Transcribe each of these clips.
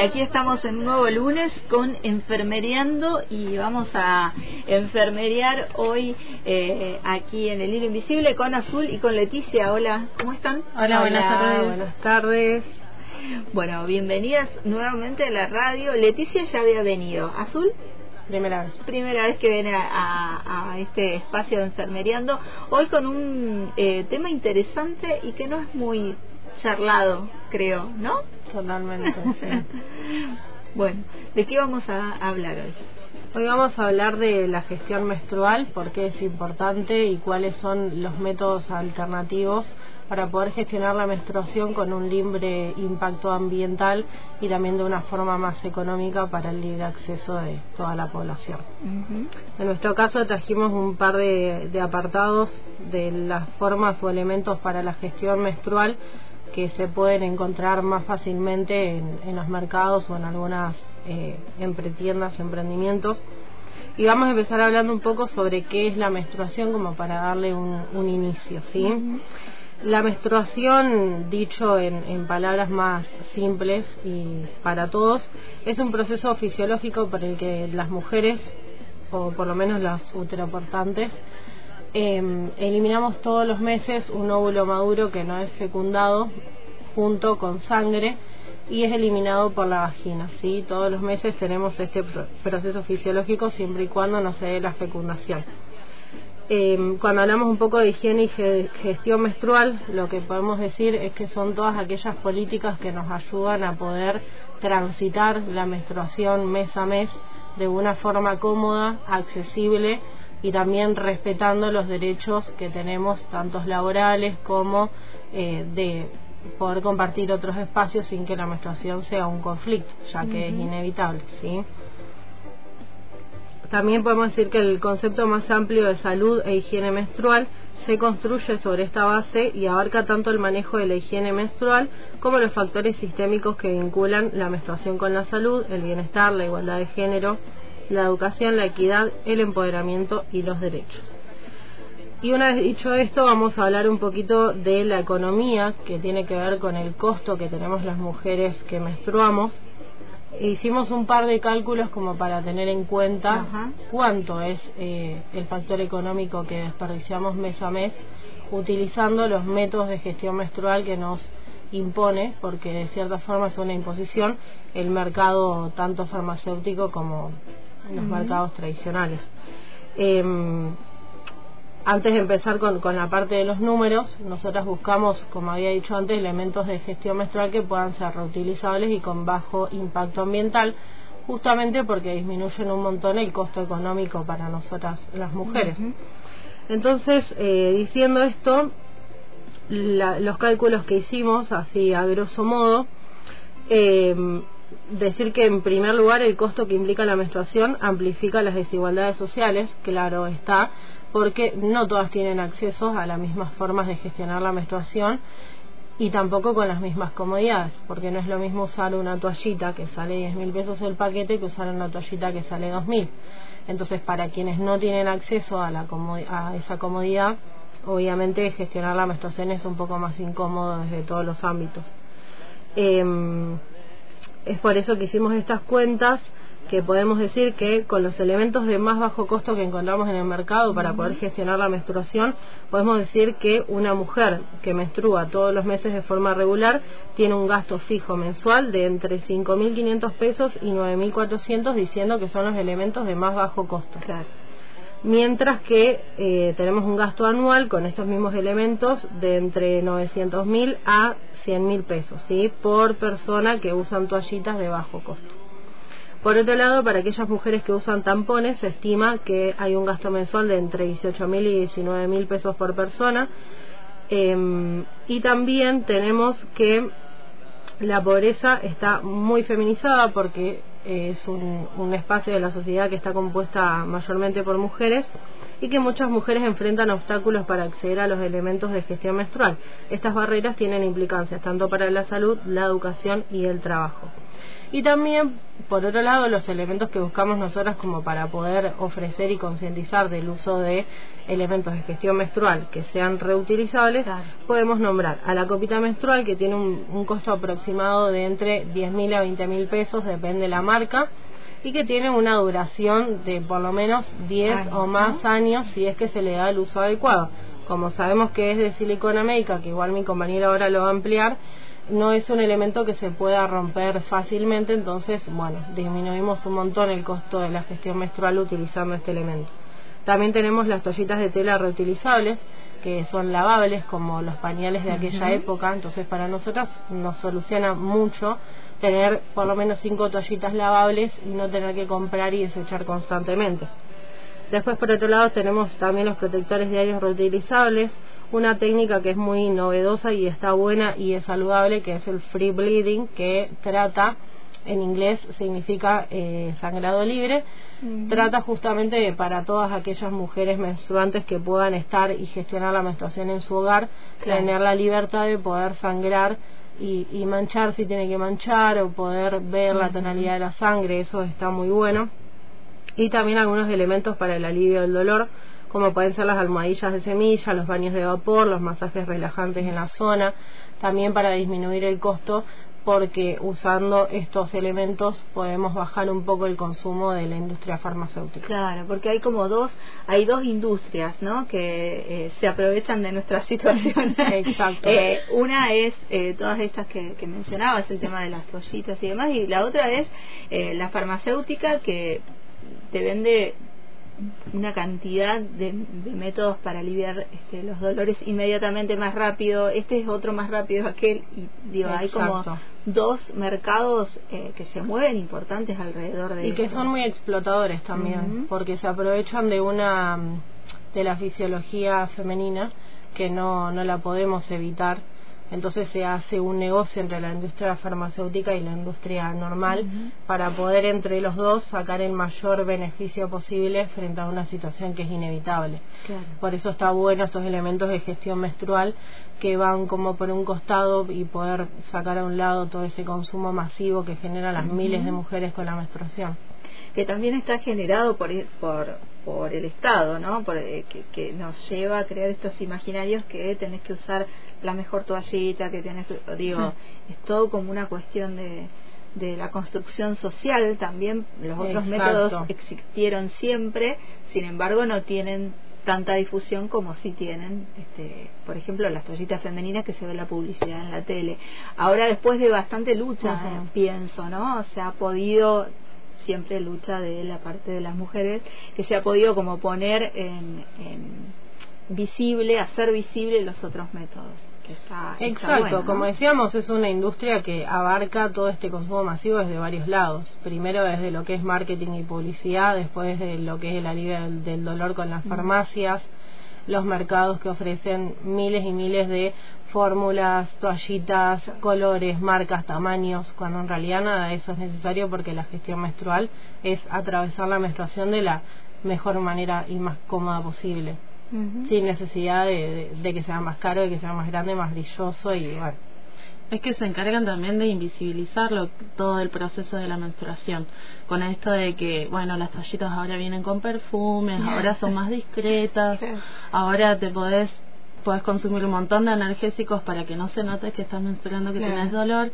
Aquí estamos en un nuevo lunes con Enfermereando y vamos a enfermerear hoy eh, aquí en el Hilo Invisible con Azul y con Leticia. Hola, ¿cómo están? Hola, buenas tardes. Buenas tardes. Bueno, bienvenidas nuevamente a la radio. Leticia ya había venido. ¿Azul? Primera vez. Primera vez que viene a, este espacio de enfermereando. Hoy con un eh, tema interesante y que no es muy charlado, creo, ¿no? Totalmente, bueno, ¿de qué vamos a hablar hoy? Hoy vamos a hablar de la gestión menstrual, por qué es importante y cuáles son los métodos alternativos para poder gestionar la menstruación con un libre impacto ambiental y también de una forma más económica para el libre acceso de toda la población. En nuestro caso trajimos un par de apartados de las formas o elementos para la gestión menstrual que se pueden encontrar más fácilmente en, los mercados o en algunas eh, tiendas, emprendimientos. Y vamos a empezar hablando un poco sobre qué es la menstruación como para darle un, inicio, ¿sí? La menstruación, dicho en, en, palabras más simples y para todos, es un proceso fisiológico por el que las mujeres, o por lo menos las uteroportantes, eh, eliminamos todos los meses un óvulo maduro que no es fecundado junto con sangre y es eliminado por la vagina. ¿sí? Todos los meses tenemos este proceso fisiológico siempre y cuando no se dé la fecundación. Eh, cuando hablamos un poco de higiene y gestión menstrual, lo que podemos decir es que son todas aquellas políticas que nos ayudan a poder transitar la menstruación mes a mes de una forma cómoda, accesible y también respetando los derechos que tenemos, tanto laborales como eh, de poder compartir otros espacios sin que la menstruación sea un conflicto, ya que es inevitable, ¿sí? También podemos decir que el concepto más amplio de salud e higiene menstrual se construye sobre esta base y abarca tanto el manejo de la higiene menstrual como los factores sistémicos que vinculan la menstruación con la salud, el bienestar, la igualdad de género, la educación, la equidad, el empoderamiento y los derechos. Y una vez dicho esto, vamos a hablar un poquito de la economía que tiene que ver con el costo que tenemos las mujeres que menstruamos. Hicimos un par de cálculos como para tener en cuenta cuánto es eh, el factor económico que desperdiciamos mes a mes utilizando los métodos de gestión menstrual que nos impone, porque de cierta forma es una imposición, el mercado tanto farmacéutico como los mercados tradicionales. Em, antes de empezar con, con, la parte de los números, nosotras buscamos, como había dicho antes, elementos de gestión menstrual que puedan ser reutilizables y con bajo impacto ambiental, justamente porque disminuyen un montón el costo económico para nosotras las mujeres. Entonces, eh, diciendo esto, los cálculos que hicimos, así a grosso modo, eh, decir que en primer lugar el costo que implica la menstruación amplifica las desigualdades sociales, claro está, porque no todas tienen acceso a las mismas formas de gestionar la menstruación y tampoco con las mismas comodidades, porque no es lo mismo usar una toallita que sale 10 mil pesos el paquete que usar una toallita que sale 2 mil. Entonces, para quienes no tienen acceso a, la a esa comodidad, obviamente gestionar la menstruación es un poco más incómodo desde todos los ámbitos. Eh, es por eso que hicimos estas cuentas que podemos decir que con los elementos de más bajo costo que encontramos en el mercado para poder gestionar la menstruación, podemos decir que una mujer que menstrua todos los meses de forma regular tiene un gasto fijo mensual de entre 5.500 pesos y 9.400, diciendo que son los elementos de más bajo costo. Mientras que eh, tenemos un gasto anual con estos mismos elementos de entre 900.000 a 100 mil pesos, ¿sí? Por persona que usan toallitas de bajo costo. Por otro lado, para aquellas mujeres que usan tampones, se estima que hay un gasto mensual de entre 18 mil y 19 mil pesos por persona. Em, y también tenemos que la pobreza está muy feminizada porque es un, un espacio de la sociedad que está compuesta mayormente por mujeres y que muchas mujeres enfrentan obstáculos para acceder a los elementos de gestión menstrual. Estas barreras tienen implicancias tanto para la salud, la educación y el trabajo. Y también, por otro lado, los elementos que buscamos nosotras como para poder ofrecer y concientizar del uso de elementos de gestión menstrual que sean reutilizables, podemos nombrar a la copita menstrual que tiene un, costo aproximado de entre 10.000 a 20.000 pesos, depende de la marca, y que tiene una duración de por lo menos 10 o más años si es que se le da el uso adecuado. Como sabemos que es de silicona médica, que igual mi compañera ahora lo va a ampliar, no es un elemento que se pueda romper fácilmente, entonces, bueno, disminuimos un montón el costo de la gestión menstrual utilizando este elemento. También tenemos las toallitas de tela reutilizables, que son lavables como los pañales de aquella época, entonces para nosotras nos soluciona mucho tener por lo menos cinco toallitas lavables y no tener que comprar y desechar constantemente. Después, por otro lado, tenemos también los protectores diarios reutilizables, una técnica que es muy novedosa y está buena y es saludable, que es el free bleeding, que trata, en inglés significa eh, sangrado libre, trata justamente para todas aquellas mujeres menstruantes que puedan estar y gestionar la menstruación en su hogar, tener la libertad de poder sangrar y, y, manchar si tiene que manchar o poder ver la tonalidad de la sangre, eso está muy bueno. Y también algunos elementos para el alivio del dolor como pueden ser las almohadillas de semilla, los baños de vapor, los masajes relajantes en la zona, también para disminuir el costo porque usando estos elementos podemos bajar un poco el consumo de la industria farmacéutica. Claro, porque hay como dos, hay dos industrias, ¿no? Que eh, se aprovechan de nuestra situación. Exacto. Eh, una es eh, todas estas que, que, mencionabas, el tema de las toallitas y demás, y la otra es la farmacéutica que te vende una cantidad de, métodos para aliviar este, los dolores inmediatamente más rápido. Este es otro más rápido aquel. Y digo, hay como dos mercados eh, que se mueven importantes alrededor de Y que son muy explotadores también, porque se aprovechan de una de la fisiología femenina que no, no la podemos evitar entonces se hace un negocio entre la industria farmacéutica y la industria normal para poder entre los dos sacar el mayor beneficio posible frente a una situación que es inevitable. Por eso está bueno estos elementos de gestión menstrual que van como por un costado y poder sacar a un lado todo ese consumo masivo que genera las miles de mujeres con la menstruación. Que también está generado por, por, por el Estado, ¿no? Por, eh, que, que, nos lleva a crear estos imaginarios que tenés que usar la mejor toallita, que tenés que, digo, es todo como una cuestión de, de la construcción social también. Los otros métodos existieron siempre, sin embargo no tienen tanta difusión como si tienen, este, por ejemplo, las toallitas femeninas que se ve la publicidad en la tele. Ahora, después de bastante lucha, pienso, ¿no? Se ha podido siempre lucha de la parte de las mujeres que se ha podido como poner en, visible, hacer visible los otros métodos. Que está, Exacto, como decíamos, es una industria que abarca todo este consumo masivo desde varios lados. Primero desde lo que es marketing y publicidad, después de lo que es el alivio del, dolor con las farmacias, los mercados que ofrecen miles y miles de fórmulas, toallitas, colores, marcas, tamaños, cuando en realidad nada de eso es necesario porque la gestión menstrual es atravesar la menstruación de la mejor manera y más cómoda posible, sin necesidad de, que sea más caro, de que sea más grande, más brilloso y bueno. Es que se encargan también de invisibilizarlo todo el proceso de la menstruación, con esto de que, bueno, las toallitas ahora vienen con perfumes, ahora son más discretas, ahora te podés puedes consumir un montón de analgésicos para que no se note que estás menstruando, que tienes dolor.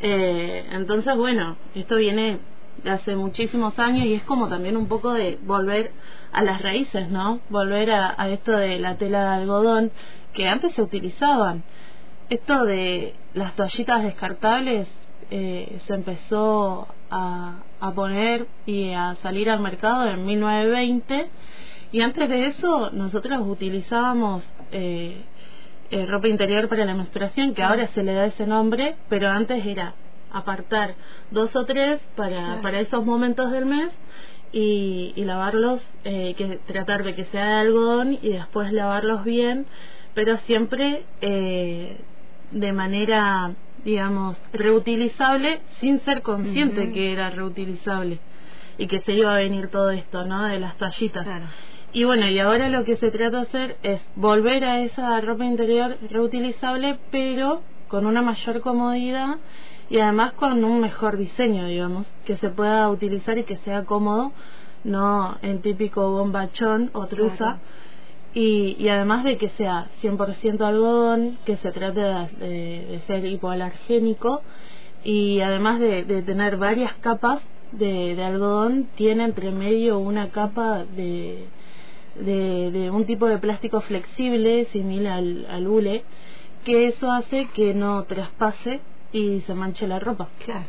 Eh, entonces, bueno, esto viene de hace muchísimos años y es como también un poco de volver a las raíces, ¿no? Volver a, esto de la tela de algodón que antes se utilizaban. Esto de las toallitas descartables eh, se empezó a, a poner y a salir al mercado en 1920 y antes de eso nosotros utilizábamos eh, eh, ropa interior para la menstruación, que ahora se le da ese nombre, pero antes era apartar dos o tres para, para esos momentos del mes y, lavarlos, eh, que tratar de que sea de algodón y después lavarlos bien, pero siempre eh, de manera, digamos, reutilizable sin ser consciente que era reutilizable y que se iba a venir todo esto, ¿no? De las tallitas. Y bueno, y ahora lo que se trata de hacer es volver a esa ropa interior reutilizable, pero con una mayor comodidad y además con un mejor diseño, digamos, que se pueda utilizar y que sea cómodo, no en típico bombachón o truza. Y, y, además de que sea 100% algodón, que se trate de, ser hipoalergénico y además de, de tener varias capas de, de, algodón, tiene entre medio una capa de, de, un tipo de plástico flexible similar al, al hule, que eso hace que no traspase y se manche la ropa. Claro.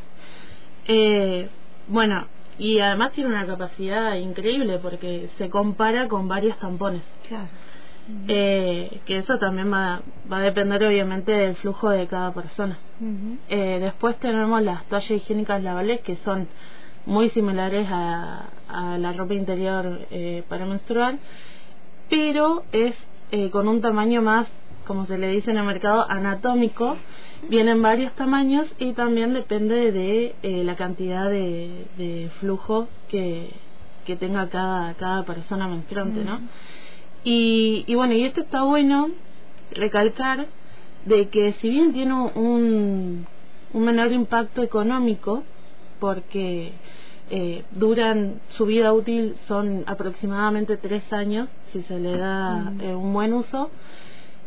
Eh, bueno, y además tiene una capacidad increíble porque se compara con varios tampones. Claro. Eh, que eso también va, va a depender obviamente del flujo de cada persona. eh, después tenemos las toallas higiénicas lavables que son muy similares a, a la ropa interior eh, para menstruar, pero es eh, con un tamaño más, como se le dice en el mercado, anatómico vienen varios tamaños y también depende de eh, la cantidad de, de flujo que, que, tenga cada, cada persona menstruante, ¿no? Y, y bueno, y esto está bueno recalcar de que si bien tiene un, un menor impacto económico, porque eh, duran, su vida útil son aproximadamente tres años, si se le da eh, un buen uso,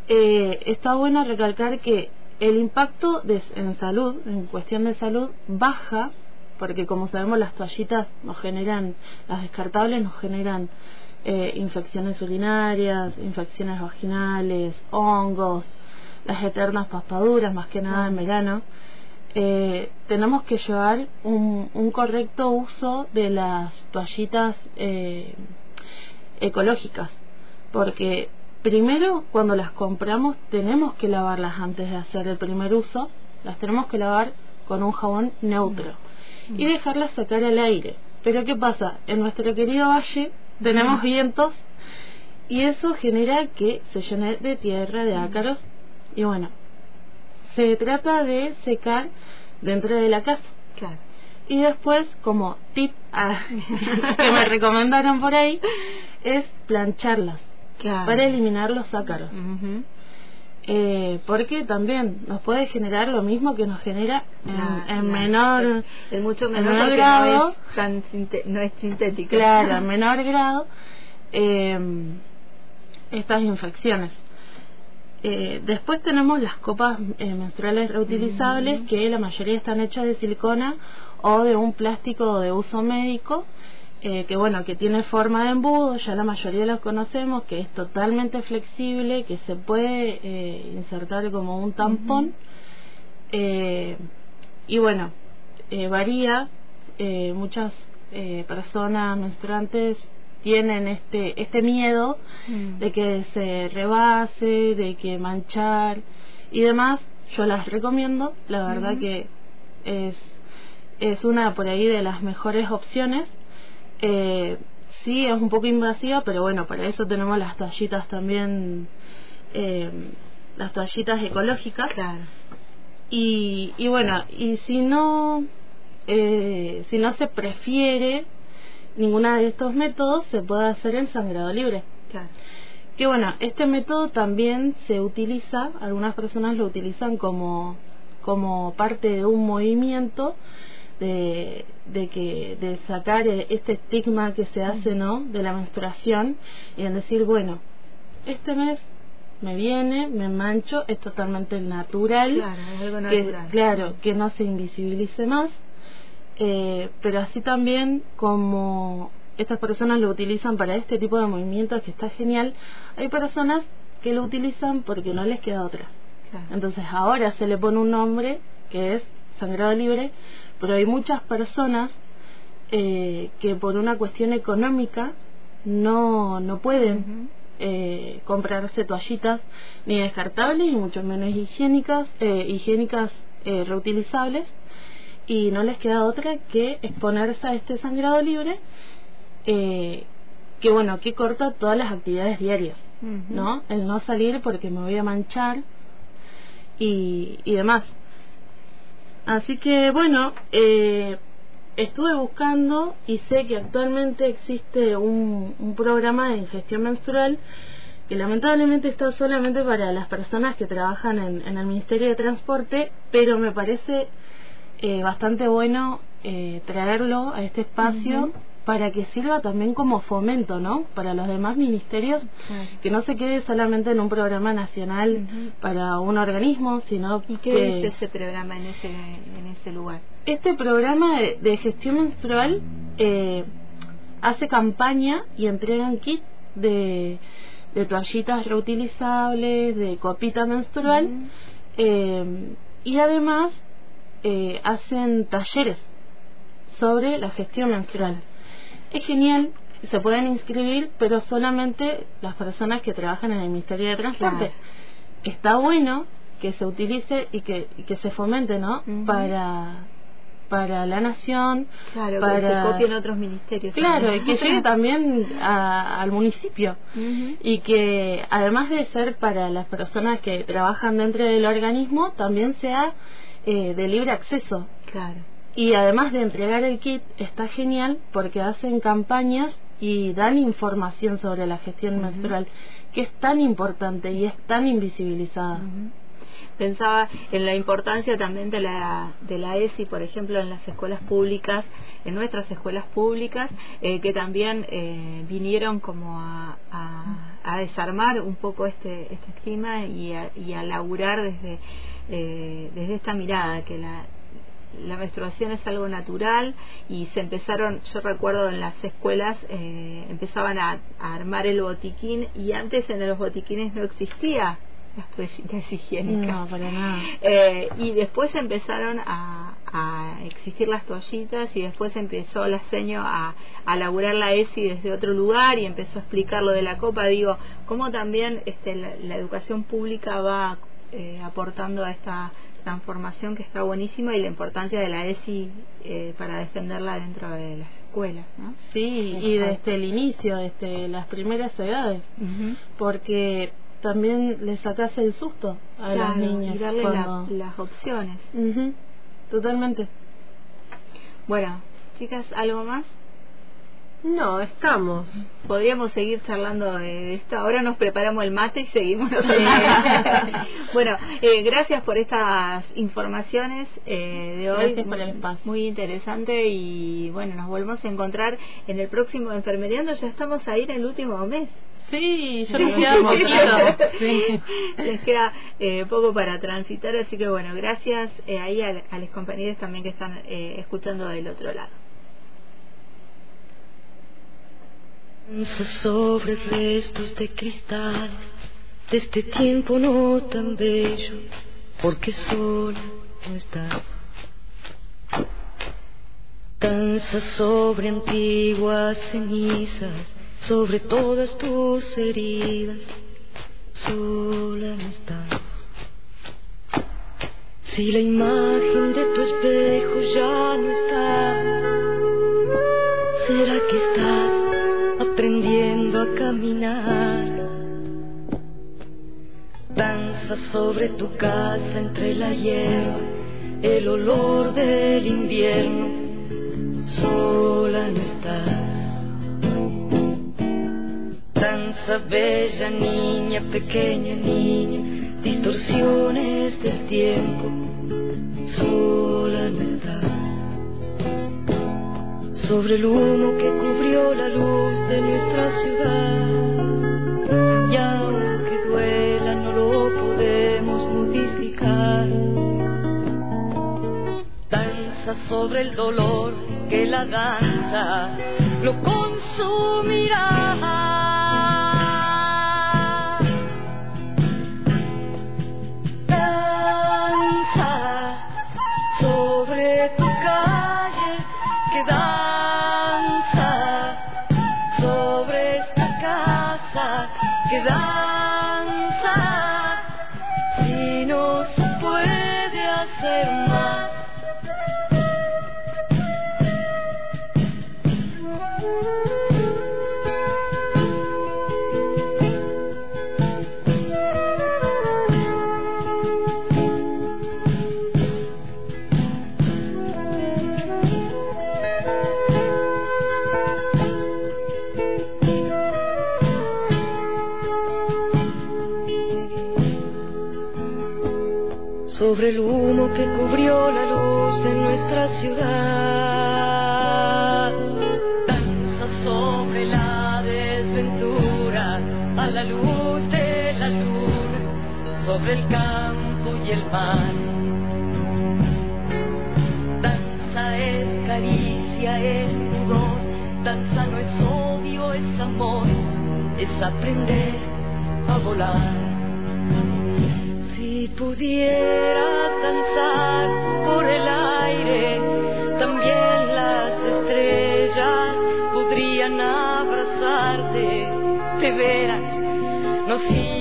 eh, está bueno recalcar que el impacto de, en salud, en cuestión de salud, baja, porque como sabemos las toallitas nos generan, las descartables nos generan eh, infecciones urinarias, infecciones vaginales, hongos, las eternas paspaduras, más que nada en verano. Eh, tenemos que llevar un, un, correcto uso de las toallitas eh, ecológicas, porque primero cuando las compramos tenemos que lavarlas antes de hacer el primer uso, las tenemos que lavar con un jabón neutro y dejarlas sacar al aire. Pero ¿qué pasa? En nuestro querido valle tenemos vientos y eso genera que se llene de tierra, de ácaros y bueno, se trata de secar dentro de la casa. Claro. Y después, como tip ah, que me recomendaron por ahí, es plancharlas claro. para eliminar los ácaros. Uh -huh. eh, porque también nos puede generar lo mismo que nos genera en, en claro. menor, el mucho en menor grado, no es, tan no es sintético. claro, en menor grado, eh, estas infecciones. Eh, después tenemos las copas eh, menstruales reutilizables que la mayoría están hechas de silicona o de un plástico de uso médico eh, que bueno que tiene forma de embudo ya la mayoría los conocemos que es totalmente flexible que se puede eh, insertar como un tampón eh, y bueno eh, varía eh, muchas eh, personas menstruantes tienen este este miedo Mm. de que se rebase, de que manchar y demás, yo las recomiendo, la verdad que es, es una por ahí de las mejores opciones. Eh, sí, es un poco invasiva, pero bueno, para eso tenemos las toallitas también, eh, las toallitas ecológicas. Claro. Y, y bueno, y si no, eh, si no se prefiere ninguna de estos métodos, se puede hacer el sangrado libre. Claro. Que bueno, este método también se utiliza, algunas personas lo utilizan como, como parte de un movimiento de, de que de sacar eh, este estigma que se hace no de la menstruación y en decir bueno este mes me viene me mancho es totalmente natural Claro, es algo que, natural. claro que no se invisibilice más eh, pero así también como estas personas lo utilizan para este tipo de movimientos que está genial hay personas que lo utilizan porque no les queda otra Claro. entonces ahora se le pone un nombre que es sangrado libre, pero hay muchas personas eh, que por una cuestión económica no, no pueden eh, comprarse toallitas ni descartables y mucho menos higiénicas, eh, higiénicas eh, reutilizables y no les queda otra que exponerse a este sangrado libre que bueno, que corta todas las actividades diarias. ¿no? El no salir porque me voy a manchar y, y demás. Así que bueno, eh, estuve buscando y sé que actualmente existe un, programa de ingestión menstrual que lamentablemente está solamente para las personas que trabajan en, en el Ministerio de Transporte, pero me parece eh, bastante bueno eh, traerlo a este espacio para que sirva también como fomento, ¿no? Para los demás ministerios, que no se quede solamente en un programa nacional para un organismo, sino ¿Y qué que... es ese programa en ese, en ese lugar? Este programa de, gestión menstrual eh, hace campaña y entregan kit de, de toallitas reutilizables, de copita menstrual, eh, y además eh, hacen talleres sobre la gestión menstrual es genial, se pueden inscribir, pero solamente las personas que trabajan en el Ministerio de Transporte. Está bueno que se utilice y que, que se fomente, ¿no? Para para la nación, claro, para que se copien otros ministerios. Claro, y que llegue también al municipio y que además de ser para las personas que trabajan dentro del organismo, también sea eh, de libre acceso. Claro. Y además de entregar el kit, está genial porque hacen campañas y dan información sobre la gestión menstrual, que es tan importante y es tan invisibilizada. Pensaba en la importancia también de la, de la ESI, por ejemplo, en las escuelas públicas, en nuestras escuelas públicas, eh, que también eh, vinieron como a, a, desarmar un poco este, este estigma y a, y a laburar desde, eh, desde esta mirada, que la, la menstruación es algo natural y se empezaron, yo recuerdo en las escuelas, eh, empezaban a, armar el botiquín y antes en los botiquines no existía las toallitas higiénicas. No, para nada. Eh, y después empezaron a, a, existir las toallitas y después empezó la seño a, a laburar la ESI desde otro lugar y empezó a explicar lo de la copa. Digo, cómo también este, la, educación pública va eh, aportando a esta transformación que está buenísima y la importancia de la ESI eh, para defenderla dentro de las escuelas. ¿no? Sí, y desde el inicio, desde las primeras edades, porque también le sacas el susto a las niñas. Y darle las opciones. Totalmente. Bueno, chicas, ¿algo más? No, estamos. Podríamos seguir charlando de esto. Ahora nos preparamos el mate y seguimos. bueno, eh, gracias por estas informaciones eh, de hoy. Gracias por el espacio. Muy interesante y bueno, nos volvemos a encontrar en el próximo Enfermeriando. Ya estamos ahí en el último mes. Sí, ya nos queda Les queda eh, poco para transitar, así que bueno, gracias eh, ahí a, a los compañeros también que están eh, escuchando del otro lado. Sobre restos de cristal de este tiempo no tan bello, porque solo no estás. Danza sobre antiguas cenizas, sobre todas tus heridas, sola no estás. Si la imagen de tu espejo ya no está, ¿será que estás? Aprendiendo a caminar. Danza sobre tu casa entre la hierba, el olor del invierno, sola no estás. Danza bella niña, pequeña niña, distorsiones del tiempo, sola sobre el humo que cubrió la luz de nuestra ciudad. Y aunque duela, no lo podemos modificar. Danza sobre el dolor que la danza aprender a volar pudieras danzar por el aire, también las estrellas podrían abrazarte. De veras, no sigas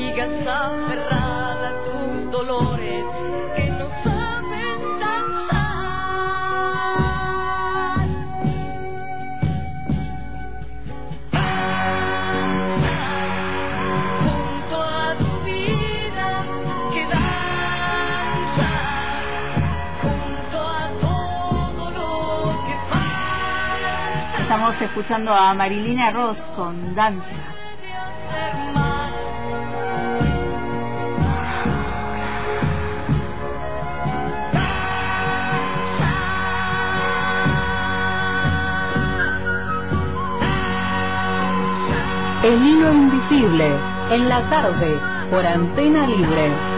Estamos escuchando a Marilina Ross con Danza. El hilo invisible, en la tarde, por antena libre.